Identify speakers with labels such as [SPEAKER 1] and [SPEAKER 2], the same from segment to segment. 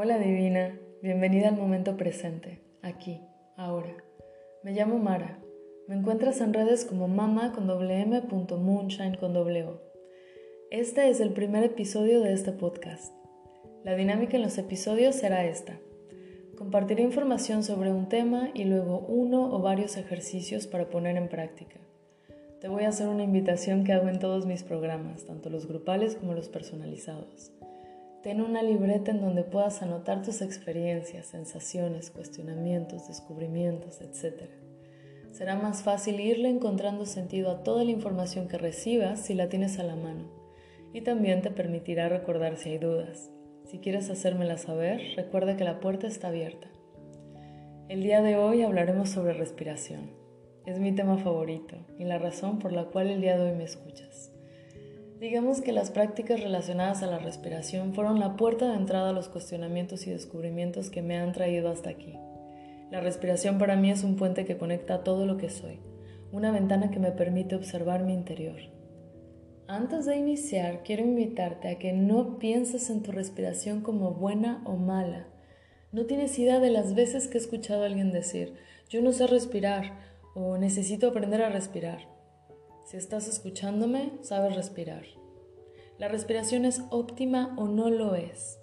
[SPEAKER 1] Hola divina, bienvenida al momento presente, aquí, ahora. Me llamo Mara. Me encuentras en redes como mama con con Este es el primer episodio de este podcast. La dinámica en los episodios será esta. Compartiré información sobre un tema y luego uno o varios ejercicios para poner en práctica. Te voy a hacer una invitación que hago en todos mis programas, tanto los grupales como los personalizados. Ten una libreta en donde puedas anotar tus experiencias, sensaciones, cuestionamientos, descubrimientos, etc. Será más fácil irle encontrando sentido a toda la información que recibas si la tienes a la mano. Y también te permitirá recordar si hay dudas. Si quieres hacérmela saber, recuerda que la puerta está abierta. El día de hoy hablaremos sobre respiración. Es mi tema favorito y la razón por la cual el día de hoy me escuchas. Digamos que las prácticas relacionadas a la respiración fueron la puerta de entrada a los cuestionamientos y descubrimientos que me han traído hasta aquí. La respiración para mí es un puente que conecta todo lo que soy, una ventana que me permite observar mi interior. Antes de iniciar, quiero invitarte a que no pienses en tu respiración como buena o mala. No tienes idea de las veces que he escuchado a alguien decir, yo no sé respirar o necesito aprender a respirar. Si estás escuchándome, sabes respirar. La respiración es óptima o no lo es.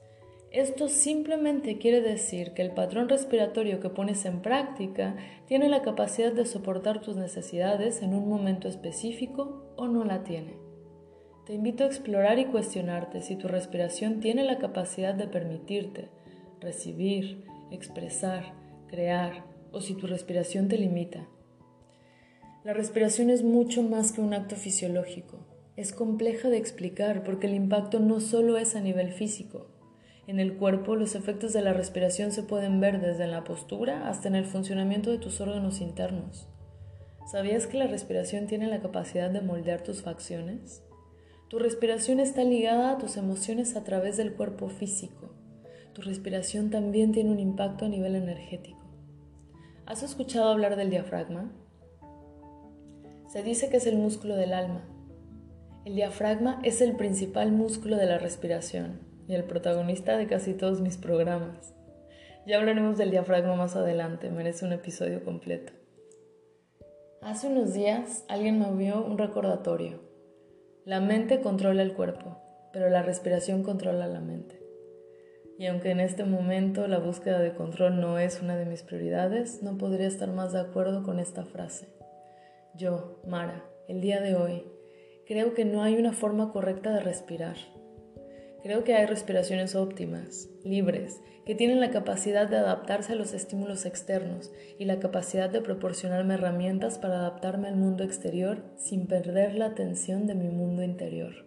[SPEAKER 1] Esto simplemente quiere decir que el patrón respiratorio que pones en práctica tiene la capacidad de soportar tus necesidades en un momento específico o no la tiene. Te invito a explorar y cuestionarte si tu respiración tiene la capacidad de permitirte recibir, expresar, crear o si tu respiración te limita. La respiración es mucho más que un acto fisiológico. Es compleja de explicar porque el impacto no solo es a nivel físico. En el cuerpo los efectos de la respiración se pueden ver desde la postura hasta en el funcionamiento de tus órganos internos. ¿Sabías que la respiración tiene la capacidad de moldear tus facciones? Tu respiración está ligada a tus emociones a través del cuerpo físico. Tu respiración también tiene un impacto a nivel energético. ¿Has escuchado hablar del diafragma? Se dice que es el músculo del alma. El diafragma es el principal músculo de la respiración y el protagonista de casi todos mis programas. Ya hablaremos del diafragma más adelante, merece un episodio completo. Hace unos días alguien me envió un recordatorio. La mente controla el cuerpo, pero la respiración controla la mente. Y aunque en este momento la búsqueda de control no es una de mis prioridades, no podría estar más de acuerdo con esta frase. Yo, Mara, el día de hoy, creo que no hay una forma correcta de respirar. Creo que hay respiraciones óptimas, libres, que tienen la capacidad de adaptarse a los estímulos externos y la capacidad de proporcionarme herramientas para adaptarme al mundo exterior sin perder la atención de mi mundo interior.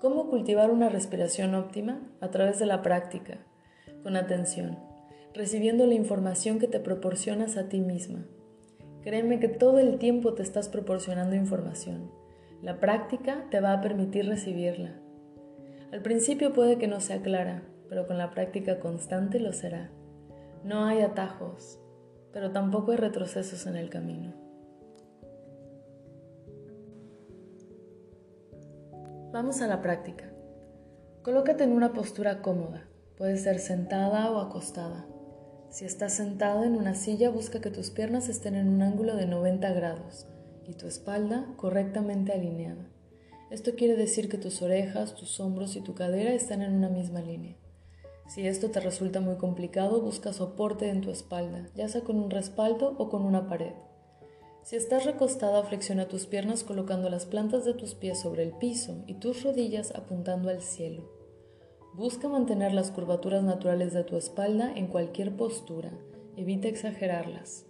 [SPEAKER 1] ¿Cómo cultivar una respiración óptima? A través de la práctica, con atención, recibiendo la información que te proporcionas a ti misma Créeme que todo el tiempo te estás proporcionando información. La práctica te va a permitir recibirla. Al principio puede que no sea clara, pero con la práctica constante lo será. No hay atajos, pero tampoco hay retrocesos en el camino. Vamos a la práctica. Colócate en una postura cómoda. Puede ser sentada o acostada. Si estás sentado en una silla, busca que tus piernas estén en un ángulo de 90 grados y tu espalda correctamente alineada. Esto quiere decir que tus orejas, tus hombros y tu cadera están en una misma línea. Si esto te resulta muy complicado, busca soporte en tu espalda, ya sea con un respaldo o con una pared. Si estás recostada, flexiona tus piernas colocando las plantas de tus pies sobre el piso y tus rodillas apuntando al cielo. Busca mantener las curvaturas naturales de tu espalda en cualquier postura. Evita exagerarlas.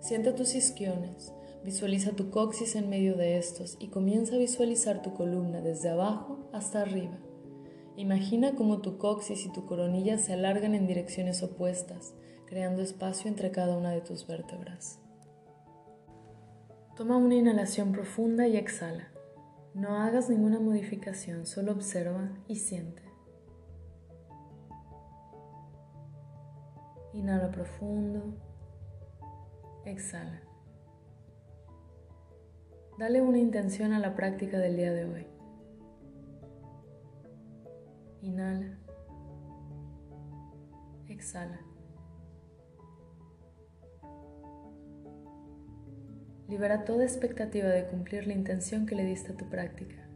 [SPEAKER 1] Siente tus isquiones. Visualiza tu coxis en medio de estos y comienza a visualizar tu columna desde abajo hasta arriba. Imagina cómo tu coxis y tu coronilla se alargan en direcciones opuestas, creando espacio entre cada una de tus vértebras. Toma una inhalación profunda y exhala. No hagas ninguna modificación, solo observa y siente. Inhala profundo. Exhala. Dale una intención a la práctica del día de hoy. Inhala. exhala. Libera toda expectativa de cumplir la intención que le diste a tu práctica.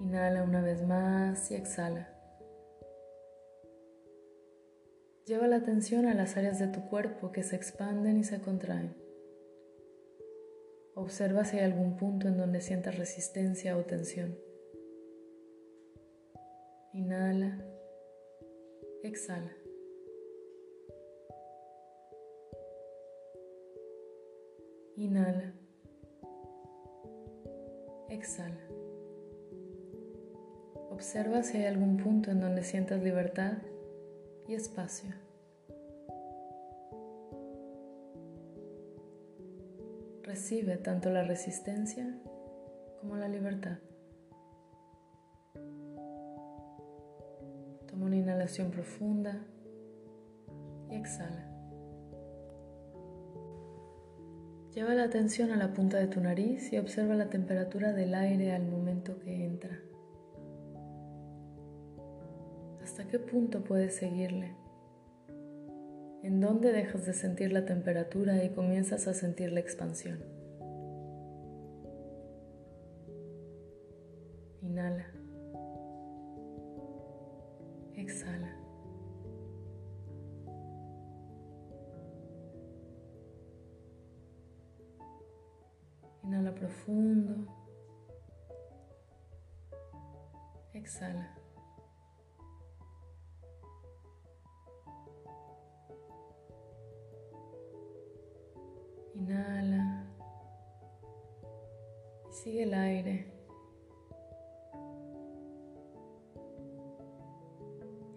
[SPEAKER 1] Inhala una vez más y exhala. Lleva la atención a las áreas de tu cuerpo que se expanden y se contraen. Observa si hay algún punto en donde sientas resistencia o tensión. Inhala, exhala. Inhala, exhala. Observa si hay algún punto en donde sientas libertad y espacio. Recibe tanto la resistencia como la libertad. Toma una inhalación profunda y exhala. Lleva la atención a la punta de tu nariz y observa la temperatura del aire al momento que entra. ¿Hasta qué punto puedes seguirle? ¿En dónde dejas de sentir la temperatura y comienzas a sentir la expansión? Inhala. Exhala. Inhala profundo. Exhala. Sigue el aire.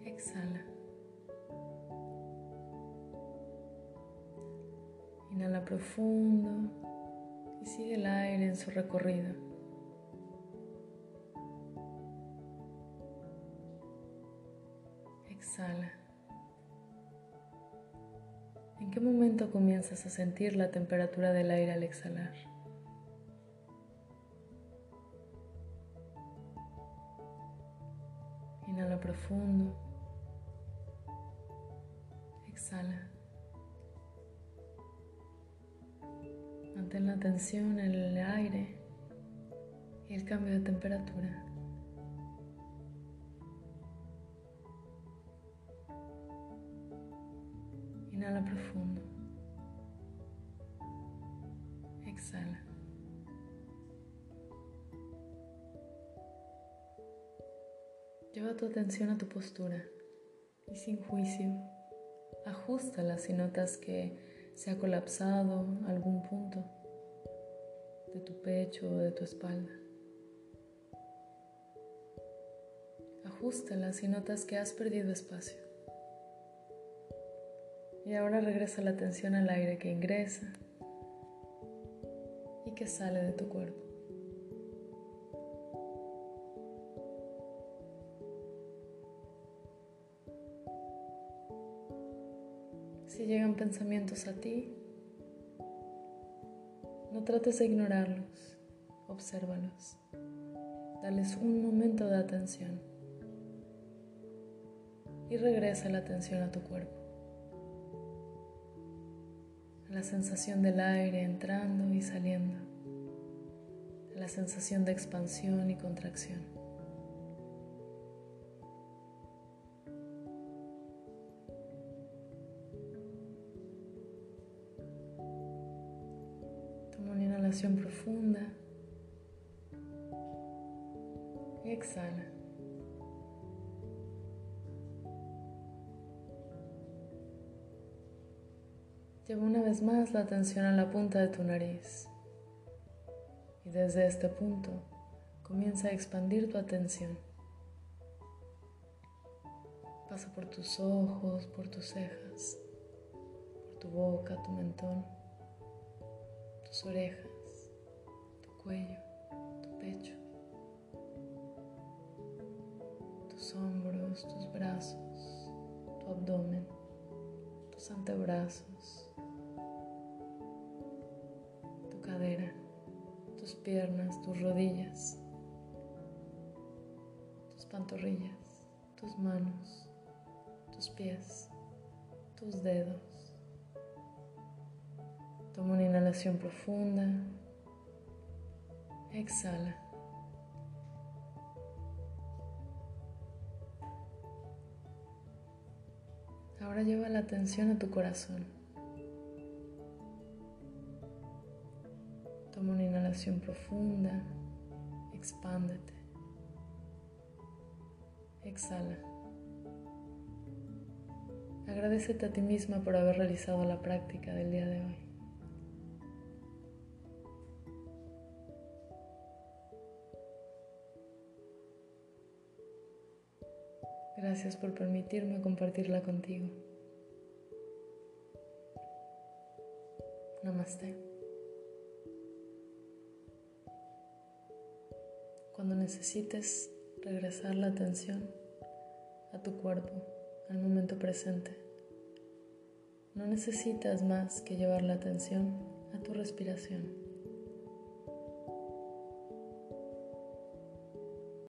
[SPEAKER 1] Exhala. Inhala profundo y sigue el aire en su recorrido. Exhala. ¿En qué momento comienzas a sentir la temperatura del aire al exhalar? Profundo. Exhala. Mantén la atención en el aire y el cambio de temperatura. Inhala profundo. Tu atención a tu postura y sin juicio, ajustala si notas que se ha colapsado algún punto de tu pecho o de tu espalda. Ajustala si notas que has perdido espacio. Y ahora regresa la atención al aire que ingresa y que sale de tu cuerpo. Si llegan pensamientos a ti, no trates de ignorarlos, obsérvalos, dales un momento de atención y regresa la atención a tu cuerpo. La sensación del aire entrando y saliendo, la sensación de expansión y contracción. Profunda y exhala. Lleva una vez más la atención a la punta de tu nariz y desde este punto comienza a expandir tu atención. Pasa por tus ojos, por tus cejas, por tu boca, tu mentón, tus orejas, cuello, tu pecho, tus hombros, tus brazos, tu abdomen, tus antebrazos tus piernas, tus rodillas, tus pantorrillas, tus manos, tus pies, tus dedos. Toma una inhalación profunda. Exhala. Ahora lleva la atención a tu corazón. Toma una inhalación profunda, expándete. Exhala. Agradecete a ti misma por haber realizado la práctica del día de hoy. Gracias por permitirme compartirla contigo. Namaste. Cuando necesites regresar la atención a tu cuerpo, al momento presente, no necesitas más que llevar la atención a tu respiración.